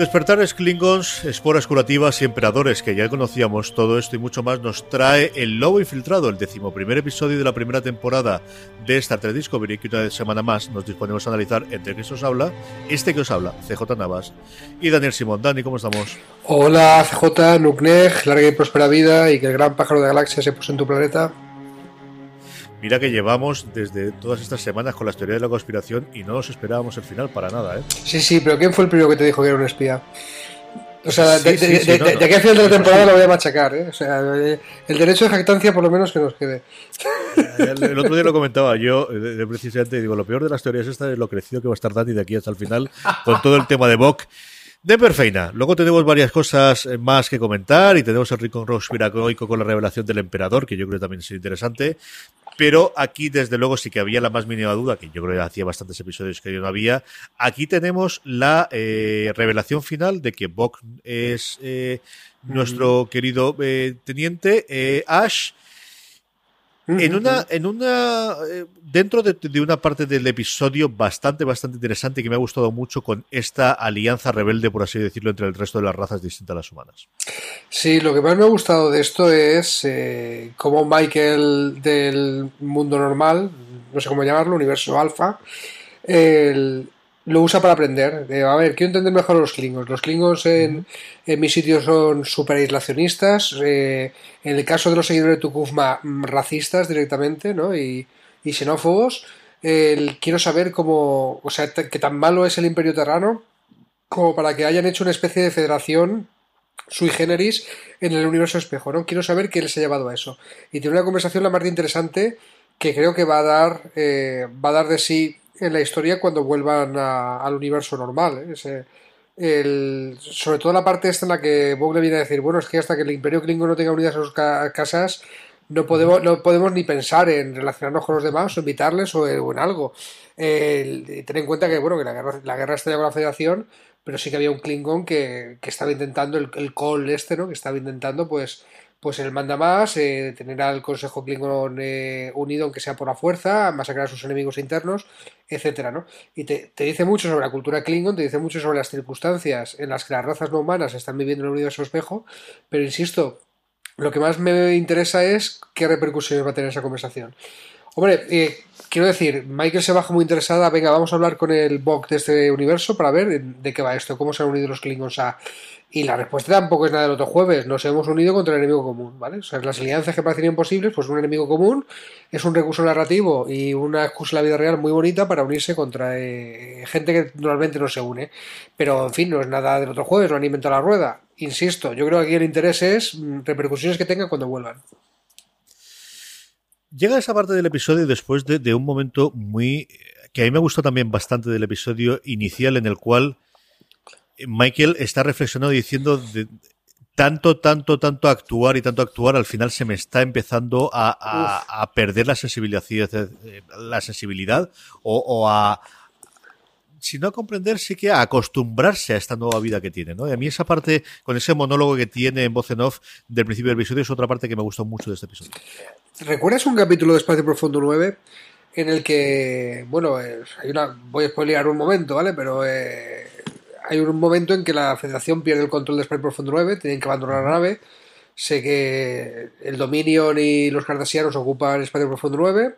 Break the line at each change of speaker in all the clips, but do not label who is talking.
Despertares Klingons, esporas curativas y emperadores, que ya conocíamos todo esto y mucho más, nos trae El Lobo Infiltrado, el decimoprimer episodio de la primera temporada de Star Trek Discovery, que una semana más nos disponemos a analizar entre que os habla, este que os habla, CJ Navas, y Daniel Simón. Dani, ¿cómo estamos?
Hola, CJ, Nuknej, larga y próspera vida y que el gran pájaro de galaxia se puso en tu planeta.
Mira que llevamos desde todas estas semanas con las teorías de la conspiración y no nos esperábamos el final para nada, ¿eh?
Sí, sí, pero ¿quién fue el primero que te dijo que era un espía? O sea, de, aquí al final de la temporada lo voy a machacar, ¿eh? O sea, el derecho de jactancia por lo menos que nos quede.
El, otro día lo comentaba yo, de, precisamente, digo, lo peor de las teorías esta es lo crecido que va a estar Dani de aquí hasta el final, con todo el tema de Bok de Perfeina. Luego tenemos varias cosas eh, más que comentar y tenemos el rincón conspiranoico con la revelación del emperador, que yo creo que también es interesante. Pero aquí, desde luego, sí que había la más mínima duda, que yo creo que hacía bastantes episodios que yo no había. Aquí tenemos la eh, revelación final de que Bok es eh, nuestro querido teniente Ash en una, en una, eh, dentro de, una parte del episodio bastante, bastante interesante que me ha gustado mucho con esta alianza rebelde, por así decirlo, entre el resto de las razas distintas a las humanas.
Sí, lo que más me ha gustado de esto es eh, cómo Michael del mundo normal, no sé cómo llamarlo, universo alfa, el, lo usa para aprender. a ver, quiero entender mejor los Klingons. Los Klingons en, en mi sitio son super aislacionistas. Eh, en el caso de los seguidores de Tukufma, mm, racistas directamente, ¿no? Y, y xenófobos. quiero saber cómo. O sea, que tan malo es el Imperio Terrano como para que hayan hecho una especie de federación sui generis en el universo espejo, ¿no? Quiero saber qué les ha llevado a eso. Y tiene una conversación la más interesante que creo que va a dar, eh, va a dar de sí en la historia cuando vuelvan al universo normal. ¿eh? sobre todo la parte esta en la que Bog le viene a decir, bueno, es que hasta que el Imperio Klingon no tenga unidas a sus casas, no podemos, no podemos ni pensar en relacionarnos con los demás o invitarles o, en algo. ten en cuenta que, bueno, que la guerra, la guerra con la Federación, pero sí que había un Klingon que, que estaba intentando, el, el Cole este, ¿no? Que estaba intentando, pues, pues él manda más, eh, tener al Consejo Klingon eh, unido, aunque sea por la fuerza, masacrar a sus enemigos internos, etcétera, ¿no? Y te, dice mucho sobre la cultura Klingon, te dice mucho sobre las circunstancias en las que las razas no humanas están viviendo en el universo espejo, pero insisto, lo que más me interesa es qué repercusiones va a tener esa conversación. Hombre, eh, quiero decir, Michael se baja muy interesada, venga, vamos a hablar con el Bog de este universo para ver de qué va esto, cómo se han unido los Klingons a y la respuesta tampoco es nada del otro jueves. Nos hemos unido contra el enemigo común, ¿vale? O sea, las alianzas que parecen imposibles, pues un enemigo común es un recurso narrativo y una excusa en la vida real muy bonita para unirse contra eh, gente que normalmente no se une. Pero, en fin, no es nada del otro jueves, no han inventado la rueda. Insisto, yo creo que aquí el interés es mm, repercusiones que tengan cuando vuelvan.
Llega esa parte del episodio después de, de un momento muy... que a mí me gustó también bastante del episodio inicial en el cual Michael está reflexionando diciendo de, tanto, tanto, tanto actuar y tanto actuar, al final se me está empezando a, perder la sensibilidad, la sensibilidad o, a, si no a comprender, sí que a acostumbrarse a esta nueva vida que tiene, ¿no? Y a mí esa parte, con ese monólogo que tiene en voz en off del principio del episodio, es otra parte que me gustó mucho de este episodio.
¿Recuerdas un capítulo de Espacio Profundo 9 en el que, bueno, hay una, voy a spoilear un momento, ¿vale? Pero eh, hay un momento en que la Federación pierde el control de Spy Profundo 9, tienen que abandonar la nave. Sé que el Dominion y los Cardassianos ocupan Espacio Profundo 9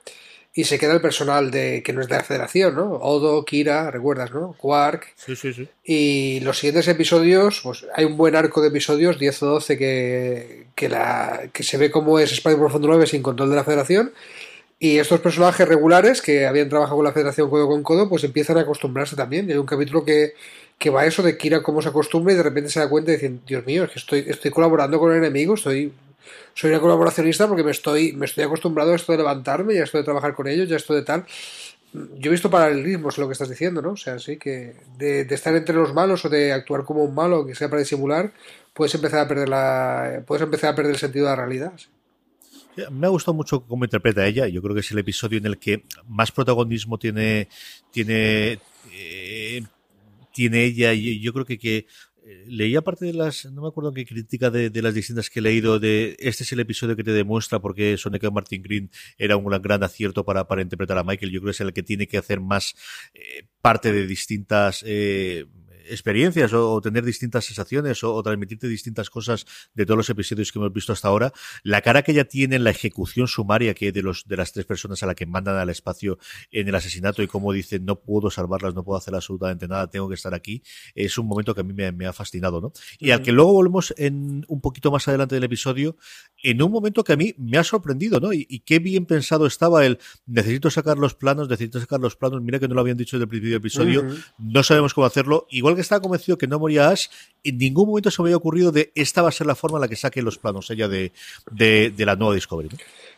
y se queda el personal de que no es de la Federación, ¿no? Odo, Kira, recuerdas, ¿no? Quark.
Sí, sí, sí.
Y los siguientes episodios, pues hay un buen arco de episodios, 10 o 12, que, que, la, que se ve cómo es Espacio Profundo 9 sin control de la Federación. Y estos personajes regulares que habían trabajado con la Federación codo con codo, pues empiezan a acostumbrarse también. Y hay un capítulo que, que va eso de Kira cómo se acostumbra y de repente se da cuenta y dice, Dios mío, es que estoy, estoy colaborando con el enemigo, estoy, soy una colaboracionista porque me estoy, me estoy acostumbrado a esto de levantarme y a esto de trabajar con ellos y a esto de tal. Yo he visto paralelismos en lo que estás diciendo, ¿no? O sea, sí que de, estar entre los malos o de actuar como un malo, que sea para disimular, puedes empezar a perder la, puedes empezar a perder el sentido de la realidad.
Me ha gustado mucho cómo interpreta ella. Yo creo que es el episodio en el que más protagonismo tiene, tiene eh, tiene ella y yo creo que, que eh, leía parte de las, no me acuerdo qué crítica de, las distintas que he leído de este es el episodio que te demuestra por qué Soneca Martin Green era un gran acierto para, para interpretar a Michael. Yo creo que es el que tiene que hacer más eh, parte de distintas eh, experiencias o, tener distintas sensaciones o, transmitirte distintas cosas de todos los episodios que hemos visto hasta ahora, la cara que ella tiene en la ejecución sumaria que de los de las tres personas a la que mandan al espacio en el asesinato y cómo dicen no puedo salvarlas, no puedo hacer absolutamente nada, tengo que estar aquí, es un momento que a mí me, ha fascinado, ¿no? Y al que luego volvemos en un poquito más adelante del episodio, en un momento que a mí me ha sorprendido, ¿no? Y, qué bien pensado estaba el necesito sacar los planos, necesito sacar los planos, mira que no lo habían dicho desde el principio del episodio, no sabemos cómo hacerlo, igual que estaba convencido que no moría Ash, en ningún momento se me había ocurrido de esta va a ser la forma en la que saque los planos ella de, de, la nueva Discovery.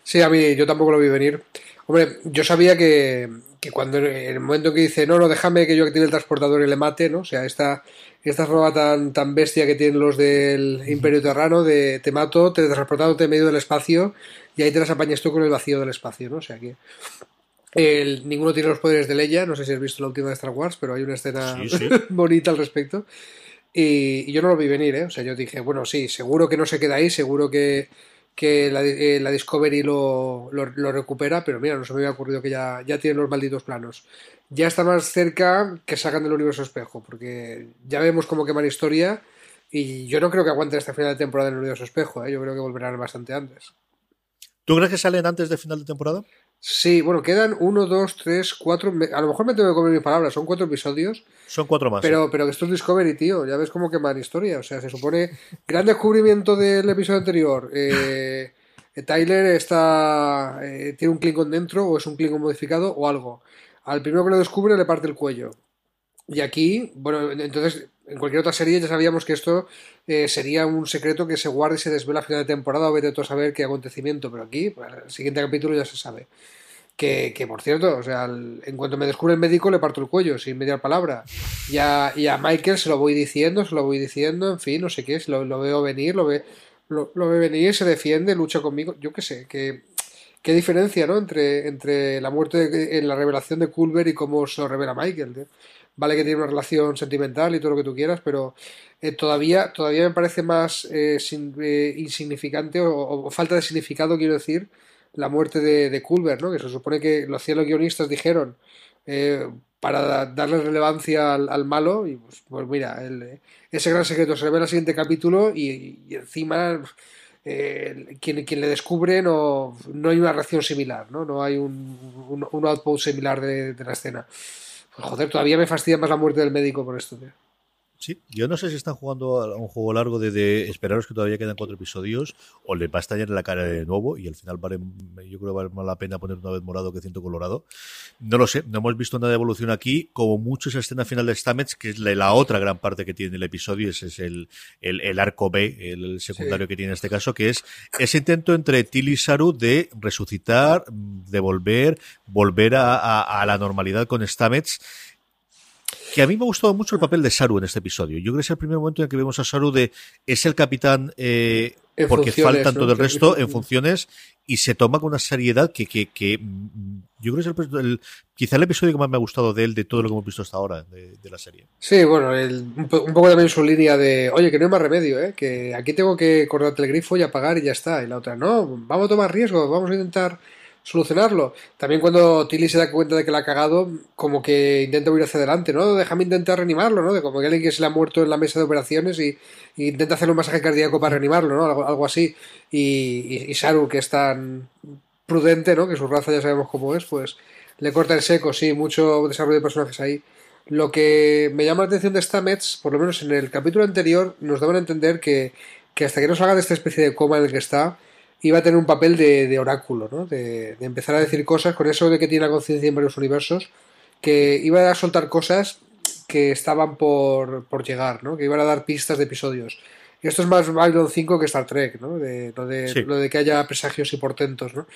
Sí, a mí yo tampoco lo vi venir. Hombre, yo sabía que, que cuando en el momento que dice, no, no, déjame que yo active el transportador y le mate, ¿no? O sea, esta, esta forma tan, tan bestia que tienen los del Imperio Terrano de te mato, te transportándote en medio del espacio y ahí te las apañas tú con el vacío del espacio, ¿no? O sea que el, ninguno tiene los poderes de Leia, no sé si has visto la última de Star Wars, pero hay una escena bonita al respecto. Y, yo no lo vi venir, ¿eh? O sea, yo dije, bueno, sí, seguro que no se queda ahí, seguro que, que la, eh, la Discovery lo, lo, recupera, pero mira, no se me había ocurrido que ya, ya tienen los malditos planos. Ya está más cerca que sacan del universo espejo, porque ya vemos cómo queman historia y yo no creo que aguanten esta final de temporada en el universo espejo, ¿eh? yo creo que volverán bastante antes.
¿Tú crees que salen antes de final de temporada?
Sí, bueno, quedan uno, dos, tres, cuatro. A lo mejor me tengo que comer mis palabras, son cuatro episodios.
Son cuatro más.
Pero, pero esto es Discovery, tío. Ya ves cómo quemar historia. O sea, se supone. Gran descubrimiento del episodio anterior. Eh, Tyler está. Eh, tiene un Klingon dentro, o es un Klingon modificado, o algo. Al primero que lo descubre le parte el cuello. Y aquí, bueno, entonces, en cualquier otra serie ya sabíamos que esto eh, sería un secreto que se guarde y se desvela a final de temporada o vete a saber qué acontecimiento, pero aquí, pues, el siguiente capítulo ya se sabe. Que, que por cierto, o sea, en cuanto me descubre el médico le parto el cuello, sin mediar palabra. Y a, y a Michael se lo voy diciendo, se lo voy diciendo, en fin, no sé qué, lo, lo veo venir, lo ve, lo, lo, ve venir, se defiende, lucha conmigo, yo qué sé, que qué diferencia, ¿no? Entre, entre la muerte en la revelación de Culver y cómo se lo revela Michael. Vale que tiene una relación sentimental y todo lo que tú quieras, pero eh, todavía, todavía me parece más eh, eh, insignificante o, falta de significado, quiero decir, la muerte de, de Culver, ¿no? Que se supone que los cielos guionistas dijeron para darle relevancia al, malo y pues, pues mira, ese gran secreto se revela en el siguiente capítulo y, encima quien, quien, le descubre no, no hay una reacción similar, no, no hay un, un, output similar de la escena. Joder, todavía me fastidia más la muerte del médico por esto, tío.
Sí, yo no sé si están jugando a un juego largo de, esperaros que todavía quedan cuatro episodios o le va a estallar en la cara de nuevo y al final vale, yo creo que vale más la pena poner una vez morado que ciento colorado. No lo sé, no hemos visto nada de evolución aquí, como mucho esa escena final de Stamets, que es la, otra gran parte que tiene el episodio, ese es el, el, arco B, el, secundario que tiene en este caso, que es ese intento entre Tilly y Saru de resucitar, de volver, volver a, a la normalidad con Stamets que a mí me ha gustado mucho el papel de Saru en este episodio. Yo creo que es el primer momento en que vemos a Saru de es el capitán eh, porque faltan todo el resto en funciones y se toma con una seriedad que, que, que mm, yo creo que es el, quizá el episodio que más me ha gustado de él, de todo lo que hemos visto hasta ahora de, la serie.
Sí, bueno, un, poco también su línea de, oye, que no hay más remedio, ¿eh? que aquí tengo que cortarte el grifo y apagar y ya está. Y la otra, no, vamos a tomar riesgo, vamos a intentar solucionarlo. También cuando Tilly se da cuenta de que la ha cagado, como que intenta ir hacia adelante, ¿no? Déjame intentar reanimarlo, ¿no? De como que alguien que se le ha muerto en la mesa de operaciones y, intenta hacer un masaje cardíaco para reanimarlo, ¿no? Algo, así. Y, y, Saru, que es tan prudente, ¿no? Que su raza ya sabemos cómo es, pues le corta el seco, sí, mucho desarrollo de personajes ahí. Lo que me llama la atención de Stamets, por lo menos en el capítulo anterior, nos daban a entender que, que hasta que no salga de esta especie de coma en el que está, iba a tener un papel de, oráculo, ¿no? De, empezar a decir cosas con eso de que tiene la conciencia en varios universos, que iba a soltar cosas que estaban por, llegar, ¿no? Que iban a dar pistas de episodios. Y esto es más Babylon 5 que Star Trek, ¿no? De, lo, de, lo de que haya presagios y portentos, ¿no?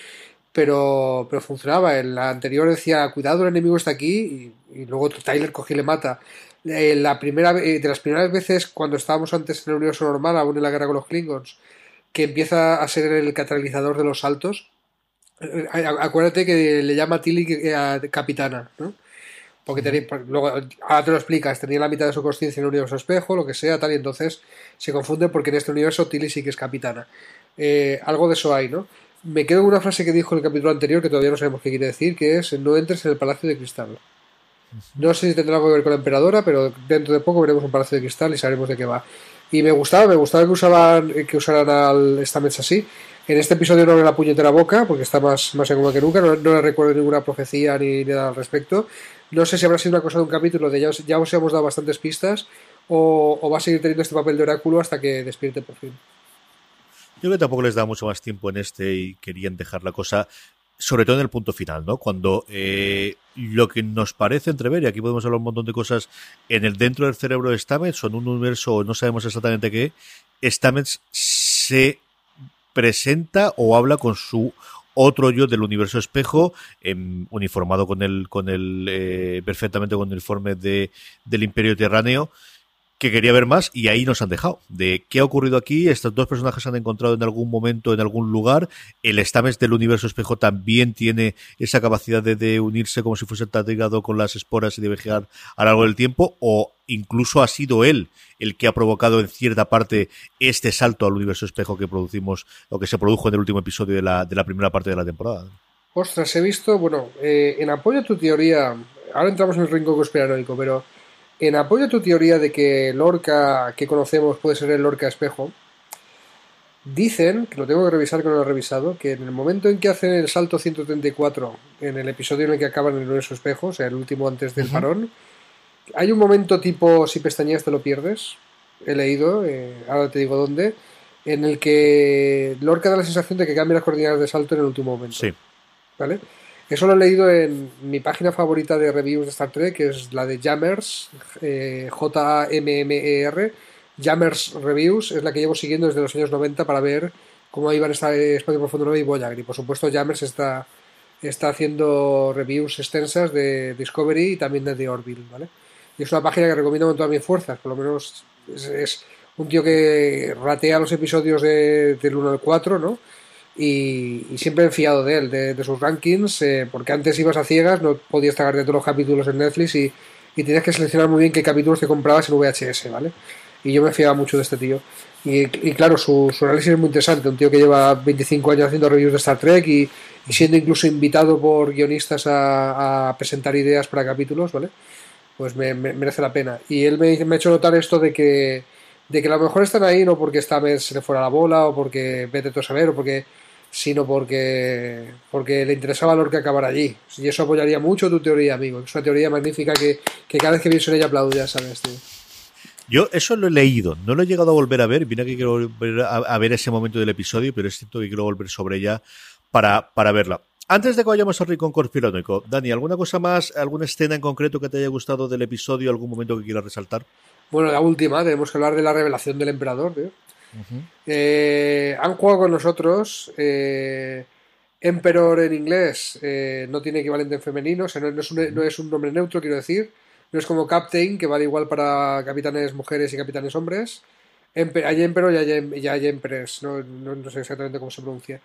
Pero, pero funcionaba. En la anterior decía, cuidado, el enemigo está aquí, y, luego Tyler coge y le mata. Eh, la primera, eh, de las primeras veces, cuando estábamos antes en el universo normal, aún en la guerra con los Klingons, que empieza a ser el catalizador de los saltos. Eh, acuérdate que le llama Tilly eh, capitana, ¿no? Porque tenía, luego, ahora te lo explicas, tenía la mitad de su conciencia en el universo espejo, lo que sea, tal, y entonces se confunde porque en este universo Tilly sí que es capitana. Eh, algo de eso hay, ¿no? Me quedo con una frase que dijo en el capítulo anterior que todavía no sabemos qué quiere decir, que es no entres en el Palacio de Cristal. No sé si tendrá algo que ver con la emperadora, pero dentro de poco veremos un palacio de cristal y sabremos de qué va. Y me gustaba, me gustaba que usaban, que usaran al Stamets así. En este episodio no le la puñetera boca, porque está más, más en coma que nunca, no, le recuerdo ninguna profecía ni nada al respecto. No sé si habrá sido una cosa de un capítulo de ya, ya os hemos dado bastantes pistas, o, o va a seguir teniendo este papel de oráculo hasta que despierte por fin.
Yo creo que tampoco les da mucho más tiempo en este y querían dejar la cosa sobre todo en el punto final, ¿no? Cuando eh, lo que nos parece entrever, y aquí podemos hablar un montón de cosas, en el dentro del cerebro de Stamets, o en un universo, no sabemos exactamente qué, Stamets se presenta o habla con su otro yo del universo espejo, em, uniformado con el, con el eh, perfectamente con el uniforme de, del Imperio Terráneo, que quería ver más y ahí nos han dejado. De qué ha ocurrido aquí, estos dos personajes se han encontrado en algún momento, en algún lugar. El Stames del universo espejo también tiene esa capacidad de, unirse como si fuese tatigado con las esporas y de viajar a lo largo del tiempo, o incluso ha sido él el que ha provocado en cierta parte este salto al universo espejo que producimos, o que se produjo en el último episodio de la, de la primera parte de la temporada.
Ostras, he visto, bueno, eh, en apoyo a tu teoría, ahora entramos en el rincón conspiranoico, pero en apoyo a tu teoría de que Lorca que conocemos puede ser el Lorca espejo, dicen, que lo tengo que revisar que no lo he revisado, que en el momento en que hacen el salto 134, en el episodio en el que acaban en el universo espejo, o sea, el último antes del parón, hay un momento tipo si pestañeas te lo pierdes, he leído, eh, ahora te digo dónde, en el que Lorca da la sensación de que cambia las coordenadas de salto en el último momento.
Sí.
¿Vale? Eso lo he leído en mi página favorita de reviews de Star Trek, que es la de Jammers, eh, J-A-M-M-E-R. Jammers Reviews es la que llevo siguiendo desde los años 90 para ver cómo iban esta Espacio Profundo 9 y Voyager. Y por supuesto, Jammers está, está haciendo reviews extensas de Discovery y también de The Orville, ¿vale? Y es una página que recomiendo con todas mis fuerzas, por lo menos es, un tío que ratea los episodios de, del 1 al 4, ¿no? Y, siempre he fiado de él, de, sus rankings, eh, porque antes ibas a ciegas, no podías tragar de todos los capítulos en Netflix y, y tenías que seleccionar muy bien qué capítulos te comprabas en VHS, ¿vale? Y yo me fiaba mucho de este tío. Y, claro, su, análisis es muy interesante, un tío que lleva 25 años haciendo reviews de Star Trek y, siendo incluso invitado por guionistas a, presentar ideas para capítulos, ¿vale? Pues me, merece la pena. Y él me, ha hecho notar esto de que de que a lo mejor están ahí no porque vez se le fuera la bola o porque vete tú a saber o porque sino porque, porque le interesaba a Lorca acabar allí. Y eso apoyaría mucho tu teoría, amigo. Es una teoría magnífica que, cada vez que pienso en ella aplaudo, ya sabes, tío.
Yo eso lo he leído, no lo he llegado a volver a ver. Vine que quiero volver a, ver ese momento del episodio, pero es cierto que quiero volver sobre ella para, para verla. Antes de que vayamos al rincón conspiranoico, Dani, ¿alguna cosa más, alguna escena en concreto que te haya gustado del episodio, algún momento que quieras resaltar?
Bueno, la última, tenemos que hablar de la revelación del emperador, tío. Eh, han jugado con nosotros. Eh, Emperor en inglés eh, no tiene equivalente en femenino, o sea, no, es un, nombre neutro, quiero decir. No es como Captain, que vale igual para capitanes mujeres y capitanes hombres. hay Emperor y hay, Empress, no, sé exactamente cómo se pronuncia.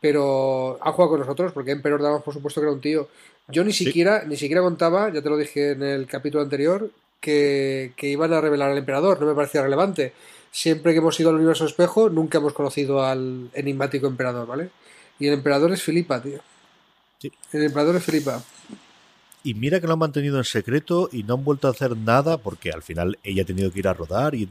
Pero han jugado con nosotros, porque Emperor damos por supuesto que era un tío. Yo ni siquiera, ni siquiera contaba, ya te lo dije en el capítulo anterior, que, que iban a revelar al emperador, no me parecía relevante siempre que hemos ido al universo espejo, nunca hemos conocido al enigmático emperador, ¿vale? Y el emperador es Filipa, tío. Sí. El emperador es Filipa.
Y mira que lo han mantenido en secreto y no han vuelto a hacer nada porque al final ella ha tenido que ir a rodar y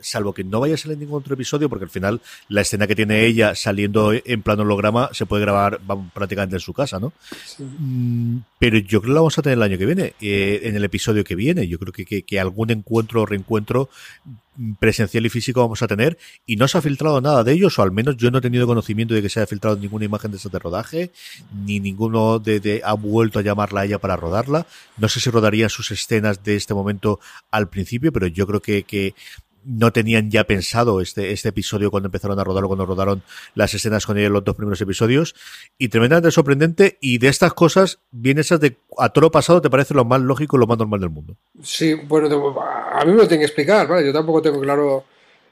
salvo que no vaya a salir ningún otro episodio porque al final la escena que tiene ella saliendo en plano holograma se puede grabar prácticamente en su casa, ¿no? Mm, pero yo creo que la vamos a tener el año que viene, eh, en el episodio que viene. Yo creo que, que, que algún encuentro o reencuentro presencial y físico vamos a tener y no se ha filtrado nada de ellos o al menos yo no he tenido conocimiento de que se haya filtrado ninguna imagen de ese de rodaje ni ninguno de, ha vuelto a llamarla a ella para rodarla. No sé si rodarían sus escenas de este momento al principio pero yo creo que, que no tenían ya pensado este, este episodio cuando empezaron a rodarlo, cuando rodaron las escenas con ella los dos primeros episodios. Y tremendamente sorprendente. Y de estas cosas, bien esas de a todo lo pasado, te parece lo más lógico y lo más normal del mundo.
Sí, bueno, a mí me lo tienen que explicar, ¿vale? Yo tampoco tengo claro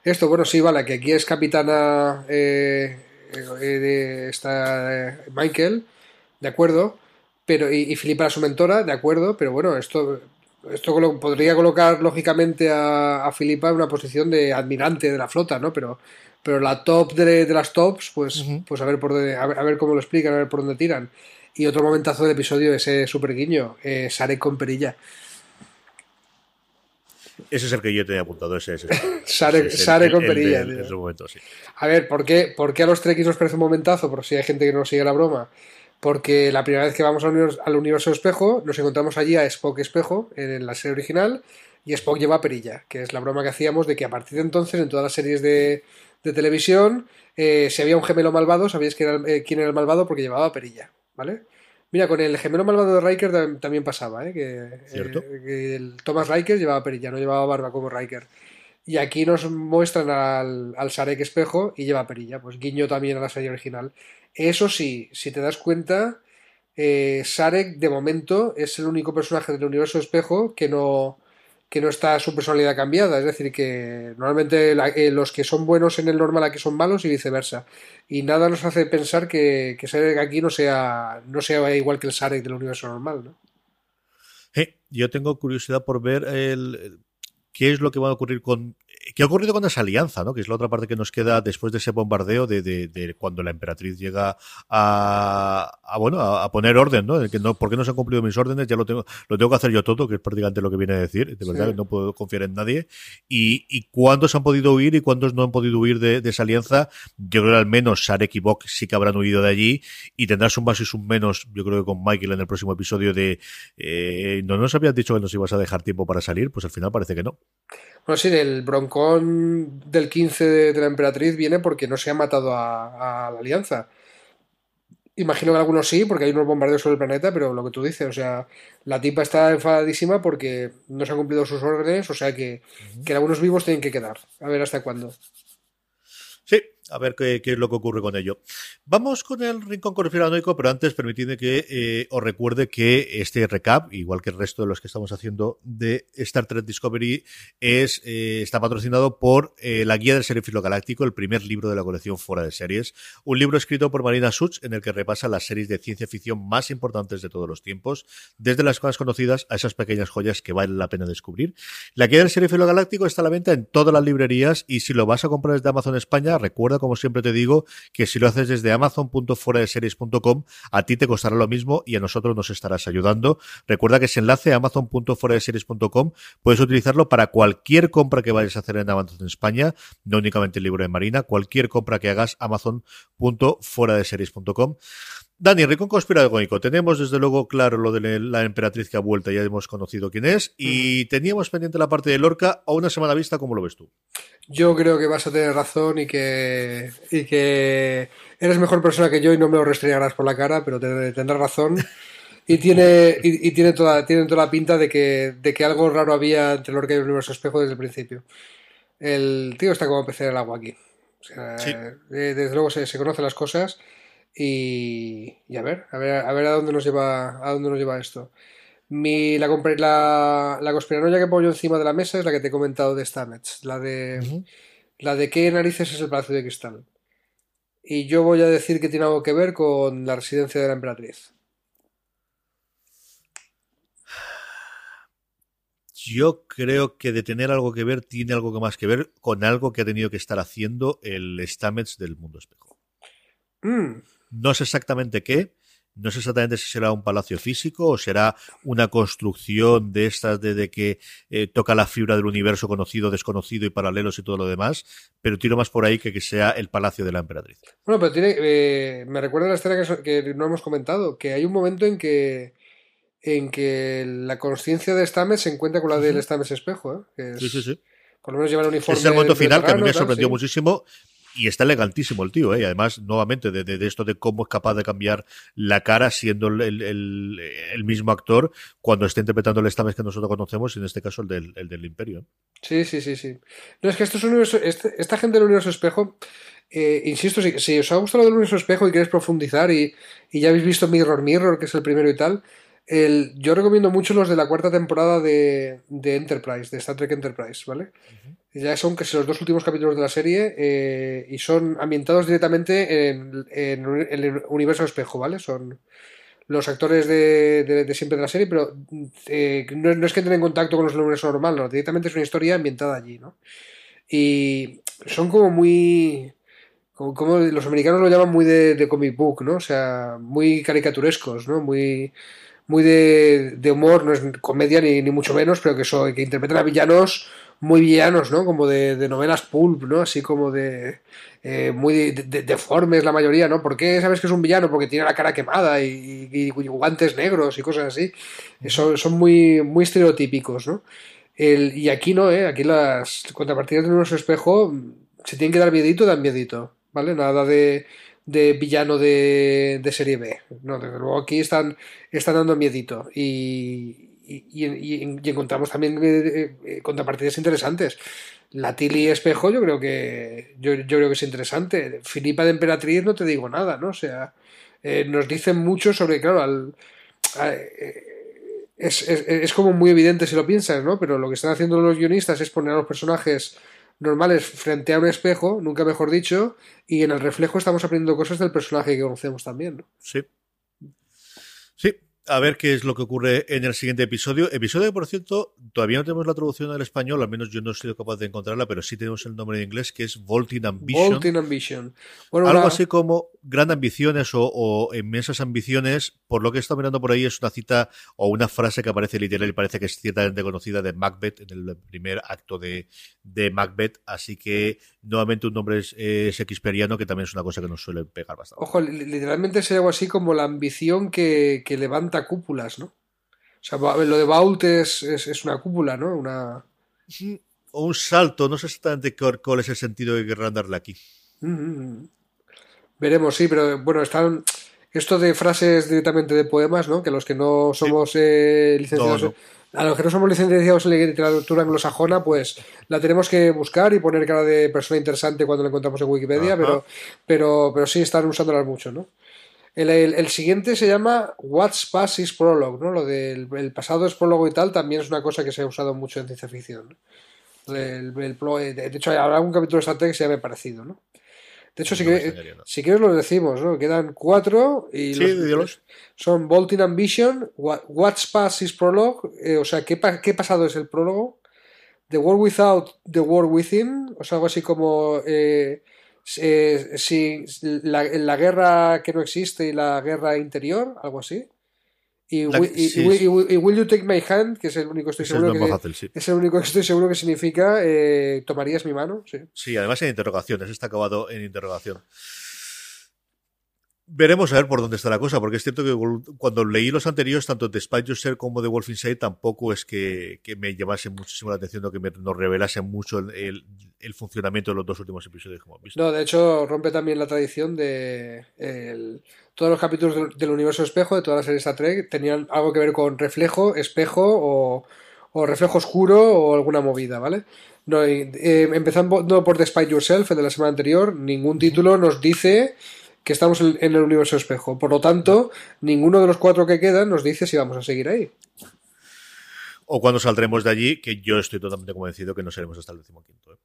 esto. Bueno, sí, vale, que aquí es capitana eh, eh, esta eh, Michael, de acuerdo. Pero, y, y Filipa era su mentora, de acuerdo, pero bueno, esto esto podría colocar lógicamente a, a Filipa en una posición de admirante de la flota, ¿no? Pero, pero la top de, las tops, pues, pues a ver por a ver, cómo lo explican, a ver por dónde tiran. Y otro momentazo del episodio, ese super guiño, eh, Sarek con perilla.
Ese es el que yo tenía apuntado, ese, ese.
Sare,
Ese
Sare
el-
con perilla.
en ese momento, sí.
A ver, ¿por qué, por qué a los Trekkies nos parece un momentazo? Por si hay gente que no sigue la broma. Porque la primera vez que vamos al universo, espejo, nos encontramos allí a Spock espejo en la serie original y Spock lleva perilla, que es la broma que hacíamos de que a partir de entonces en todas las series de, de televisión, eh, si había un gemelo malvado, sabíais quién era, el- eh, quién era el malvado porque llevaba perilla, ¿vale? Mira, con el gemelo malvado de Riker tam- también pasaba, ¿eh? Que,
Cierto.
eh, que el Thomas Riker llevaba perilla, no llevaba barba como Riker. Y aquí nos muestran al, al Sarek espejo y lleva perilla. Pues guiño también a la serie original. Eso sí, si te das cuenta, eh, Sarek de momento es el único personaje del universo espejo que no, que no está su personalidad cambiada. Es decir, que normalmente eh, los que son buenos en el normal aquí son malos y viceversa. Y nada nos hace pensar que, Sarek aquí no sea, no sea igual que el Sarek del universo normal, ¿no?
Eh, yo tengo curiosidad por ver el- qué es lo que va a ocurrir con. ¿Qué ha ocurrido con esa alianza, ¿no? Que es la otra parte que nos queda después de ese bombardeo de, de- de cuando la emperatriz llega a, a, bueno a, a poner orden, ¿no? De Que no ¿Por qué no se han cumplido mis órdenes? Ya lo tengo, lo tengo que hacer yo todo, que es prácticamente lo que viene a decir. De verdad,
Sí.
que no puedo confiar en nadie. Y, y cuántos han podido huir y cuántos no han podido huir de, de esa alianza. Yo creo que al menos Sarek y Bok sí que habrán huido de allí y tendrás un más y un menos, yo creo que con Michael en el próximo episodio de eh, no nos habías dicho que nos ibas a dejar tiempo para salir, pues al final parece que no.
Bueno, sí, el del 15 de, de la emperatriz viene porque no se ha matado a, a la alianza. Imagino que algunos sí, porque hay unos bombardeos sobre el planeta, pero lo que tú dices, o sea, la tipa está enfadadísima porque no se han cumplido sus órdenes, o sea que, que algunos vivos tienen que quedar. A ver hasta cuándo.
A ver qué, es lo que ocurre con ello. Vamos con el rincón conspiranoico, pero antes permitidme que eh, os recuerde que este recap, igual que el resto de los que estamos haciendo de Star Trek Discovery, es eh, está patrocinado por eh, la Guía del Seriefilo Galáctico, el primer libro de la colección Fuera de Series. Un libro escrito por Marina Such en el que repasa las series de ciencia ficción más importantes de todos los tiempos, desde las más conocidas a esas pequeñas joyas que vale la pena descubrir. La Guía del Seriefilo Galáctico está a la venta en todas las librerías y si lo vas a comprar desde Amazon España, recuerda, como siempre te digo, que si lo haces desde amazon.fueradeseries.com, a ti te costará lo mismo y a nosotros nos estarás ayudando. Recuerda que ese enlace amazon.fueradeseries.com puedes utilizarlo para cualquier compra que vayas a hacer en Amazon España, no únicamente el libro de Marina, cualquier compra que hagas amazon.fueradeseries.com. Dani, Rincón Conspiranoico, tenemos desde luego claro lo de la emperatriz que ha vuelto, ya hemos conocido quién es, y teníamos pendiente la parte de Lorca a una semana vista, ¿cómo lo ves tú?
Yo creo que vas a tener razón y que, y que eres mejor persona que yo y no me lo restregarás por la cara, pero te- tendrás razón. Y tiene, y, y tiene, toda, tiene toda la pinta de que, de que algo raro había entre Lorca y el universo espejo desde el principio. El tío está como pez en el agua aquí. O sea,
Sí.
eh, desde luego se, se conocen las cosas y, y a ver, a ver, a ver a dónde nos lleva, a dónde nos lleva esto. Mi, la, la, la conspiranoia que pongo yo encima de la mesa es la que te he comentado de Stamets, la de, la de qué narices es el Palacio de Cristal. Y yo voy a decir que tiene algo que ver con la residencia de la emperatriz.
Yo creo que de tener algo que ver, tiene algo que más que ver con algo que ha tenido que estar haciendo el Stamets del mundo espejo.
Mm,
No sé exactamente qué, no sé exactamente si será un palacio físico o será una construcción de estas de, de que eh, toca la fibra del universo conocido, desconocido y paralelos y todo lo demás, pero tiro más por ahí que que sea el palacio de la emperatriz.
Bueno, pero tiene, eh, me recuerda la escena que, no hemos comentado, que hay un momento en que en que la conciencia de Stamets se encuentra con la del Stamets espejo, ¿eh? Que es-
Sí, sí, sí.
Por lo menos lleva el uniforme.
Es el momento final que a mí me sorprendió
sí.
muchísimo. Y está elegantísimo el tío, ¿eh? Y además, nuevamente, de, de- esto de cómo es capaz de cambiar la cara siendo el, el- el- el mismo actor cuando está interpretando el Stamets que nosotros conocemos, y en este caso el del, el Imperio. ¿eh?
Sí, sí, sí, sí. No, es que esto es un universo, este- esta gente del universo espejo, eh, insisto, si, os ha gustado del universo espejo y queréis profundizar y, y ya habéis visto Mirror Mirror, que es el primero y tal, el, yo recomiendo mucho los de la cuarta temporada de, de Enterprise, de Star Trek Enterprise, ¿vale? Ya son casi los dos últimos capítulos de la serie eh, y son ambientados directamente en, en el universo espejo, ¿vale? Son los actores de, de- de siempre de la serie, pero eh, no, no es que entren en contacto con los del universo normal, no, directamente es una historia ambientada allí, ¿no? Y son como muy como, los americanos lo llaman muy de, comic book, ¿no? O sea, muy caricaturescos, ¿no? Muy, muy de, humor, no es comedia ni, ni mucho menos, pero que, eso, que interpretan a villanos muy villanos, ¿no? Como de, novelas pulp, ¿no? Así como de... Eh, muy deformes la mayoría, ¿no? ¿Por qué sabes que es un villano? Porque tiene la cara quemada y, guantes negros y cosas así. Son, son muy, muy estereotípicos, ¿no? El, y aquí no, ¿eh? Aquí las contrapartidas de nuestro espejo se tienen que dar miedito, dan miedito, ¿vale? Nada de, de villano de, de, serie B. No, desde luego aquí están, están dando miedito. Y, y, encontramos también eh, eh, contrapartidas interesantes. La Tilly Espejo yo creo que yo, creo que es interesante. Filipa de Emperatriz no te digo nada, ¿no? O sea, eh, nos dicen mucho sobre, claro, al, es, es, como muy evidente si lo piensas, ¿no? Pero lo que están haciendo los guionistas es poner a los personajes normales frente a un espejo, nunca mejor dicho, y en el reflejo estamos aprendiendo cosas del personaje que conocemos también, ¿no?
Sí. Sí, a ver qué es lo que ocurre en el siguiente episodio. Episodio que, por cierto, todavía no tenemos la traducción al español, al menos yo no he sido capaz de encontrarla, pero sí tenemos el nombre en inglés, que es Volting Ambition.
Volting Ambition.
Algo así como grandes ambiciones o, inmensas ambiciones. Por lo que he estado mirando por ahí, es una cita o una frase que aparece literal y parece que es ciertamente conocida de Macbeth, en el primer acto de, de Macbeth. Así que, nuevamente, un nombre es, shakespeariano, que también es una cosa que nos suele pegar bastante.
Ojo, literalmente es algo así como la ambición que, que levanta cúpulas, ¿no? O sea, lo de Vault es, es, una cúpula, ¿no? Una...
O un salto, no sé exactamente cuál es el sentido que querrán darle aquí.
Mm-hmm. Veremos, sí, pero bueno, están esto de frases directamente de poemas, ¿no? Que los que no somos eh, licenciados, a los que no somos licenciados en literatura anglosajona, pues la tenemos que buscar y poner cara de persona interesante cuando la encontramos en Wikipedia, pero, pero, pero sí están usándolas mucho, ¿no? El, siguiente se llama What's Past is Prologue, ¿no? Lo del el pasado es prólogo y tal, también es una cosa que se ha usado mucho en ciencia ficción. de hecho, habrá un capítulo de Star Trek que se llame parecido, ¿no? De hecho, si, quieres lo decimos, ¿no? Quedan cuatro y son Bolting Ambition, What's Past is Prologue, eh, o sea, ¿qué, ¿qué, pasado es el prólogo? The World Without, The World Within, o sea, algo así como eh, eh, si la, la, guerra que no existe y la guerra interior, algo así. Y, Will You Take My Hand, que es el único que estoy seguro que, es el único que estoy seguro que significa eh, ¿tomarías mi mano? Sí.
sí, además en interrogaciones, está acabado en interrogación. Veremos a ver por dónde está la cosa, porque es cierto que cuando leí los anteriores, tanto de Spy Yourself como de Wolf Inside, tampoco es que, me llamase muchísimo la atención o que me, nos revelase mucho el, funcionamiento de los dos últimos episodios hemos visto.
No, de hecho, rompe también la tradición de todos los capítulos del, universo espejo de toda la serie Star Trek tenían algo que ver con reflejo, espejo o, reflejo oscuro o alguna movida, ¿vale? No, eh, empezando por The Spy Yourself, el de la semana anterior, ningún título nos dice que estamos en el universo espejo. Por lo tanto, ninguno de los cuatro que quedan nos dice si vamos a seguir ahí.
O cuando saldremos de allí, que yo estoy totalmente convencido que no seremos hasta el decimoquinto. ¿eh?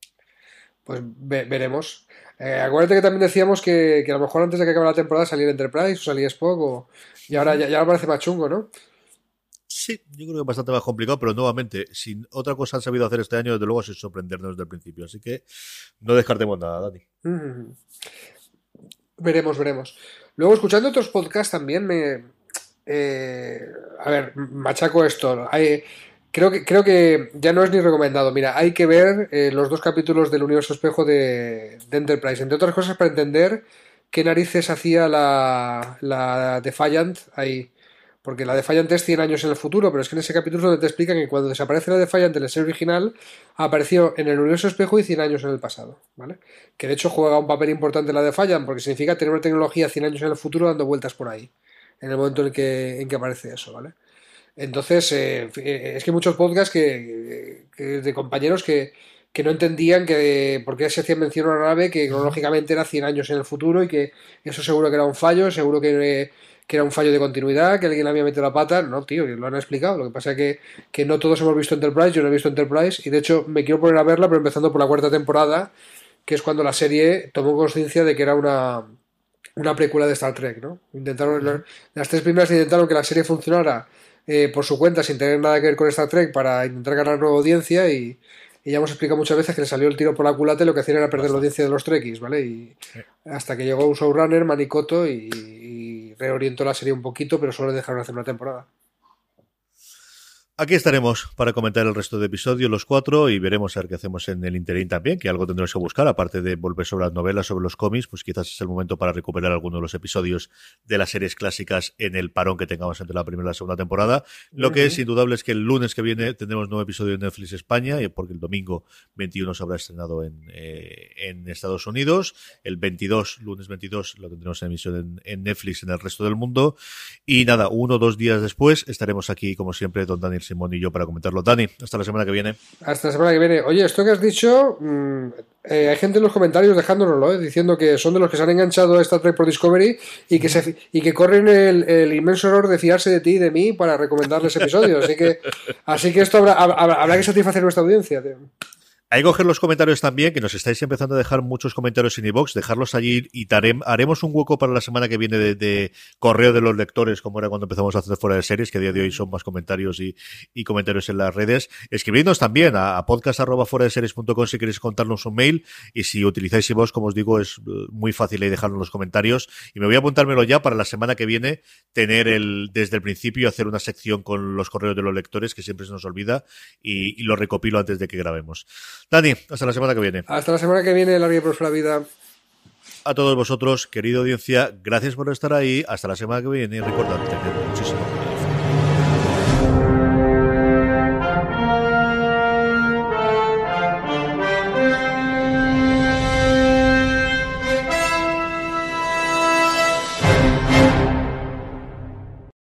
Pues veremos. Eh, acuérdate que también decíamos que, a lo mejor antes de que acabe la temporada saliera Enterprise o salía Spock, y ahora ya, ya parece más chungo, ¿no?
Sí, yo creo que es bastante más complicado, pero nuevamente, si otra cosa han sabido hacer este año, desde luego es sorprendernos desde el principio. Así que no descartemos nada, Dani.
Mm. Veremos, veremos. Luego, escuchando otros podcasts también me. Eh, a ver, machaco esto. Hay, creo, que, creo que ya no es ni recomendado. Mira, hay que ver eh, los dos capítulos del universo espejo de, Enterprise. Entre otras cosas, para entender qué narices hacía la, la Defiant ahí. Porque la Defiant es 100 años en el futuro, pero es que en ese capítulo donde te explican que cuando desaparece la Defiant en la serie original, apareció en el universo espejo y 100 años en el pasado, ¿vale? Que de hecho juega un papel importante la Defiant porque significa tener una tecnología 100 años en el futuro dando vueltas por ahí, en el momento en que, en que aparece eso, ¿vale? Entonces, eh, eh, es que hay muchos podcasts que, de compañeros que, que no entendían que por qué se hacía mención a una nave que cronológicamente era 100 años en el futuro y que eso seguro que era un fallo, seguro que que era un fallo de continuidad, que alguien había metido la pata. No, tío, lo han explicado. Lo que pasa es que, que no todos hemos visto Enterprise, yo no he visto Enterprise, y de hecho me quiero poner a verla, pero empezando por la cuarta temporada, que es cuando la serie tomó conciencia de que era una, una precuela de Star Trek, ¿no? Intentaron, las tres primeras intentaron que la serie funcionara eh, por su cuenta sin tener nada que ver con Star Trek para intentar ganar nueva audiencia y, y ya hemos explicado muchas veces que le salió el tiro por la culata y lo que hacían era perder la audiencia de los Trekkies, ¿vale? Y hasta que llegó un showrunner, Manicoto, y, y reorientó la serie un poquito, pero solo le dejaron hacer una temporada.
Aquí estaremos para comentar el resto de episodios, los cuatro, y veremos a ver qué hacemos en el interín también, que algo tendremos que buscar, aparte de volver sobre las novelas, sobre los cómics, pues quizás es el momento para recuperar algunos de los episodios de las series clásicas en el parón que tengamos entre la primera y la segunda temporada. Lo que es indudable es que el lunes que viene tendremos nuevo episodio de Netflix España, porque el domingo 21 se habrá estrenado en, eh, en Estados Unidos, el 22, lunes 22, lo tendremos en emisión en, en Netflix en el resto del mundo, y nada, uno o dos días después estaremos aquí, como siempre, don Daniel Simón y yo para comentarlo. Dani, hasta la semana que viene.
Hasta la semana que viene. Oye, esto que has dicho, mmm, eh, hay gente en los comentarios dejándonoslo, ¿eh? diciendo que son de los que se han enganchado a Star Trek por Discovery y que, y que corren el, inmenso error de fiarse de ti y de mí para recomendarles episodios. Así que, así que esto habrá, habrá, habrá que satisfacer nuestra audiencia. Tío.
Hay que coger los comentarios también, que nos estáis empezando a dejar muchos comentarios en iVox, dejarlos allí y haremos un hueco para la semana que viene de, correo de los lectores, como era cuando empezamos a hacer fuera de series, que a día de hoy son más comentarios y, comentarios en las redes. Escribidnos también a, a podcast.fuera si queréis contarnos un mail y si utilizáis iVox, como os digo, es muy fácil ahí dejarlo en los comentarios. Y me voy a apuntármelo ya para la semana que viene, tener el, desde el principio, hacer una sección con los correos de los lectores, que siempre se nos olvida, y lo recopilo antes de que grabemos. Dani, hasta la semana que viene.
Hasta la semana que viene, larga y próspera vida.
A todos vosotros, querida audiencia, gracias por estar ahí. Hasta la semana que viene y recordad, tened muchísimo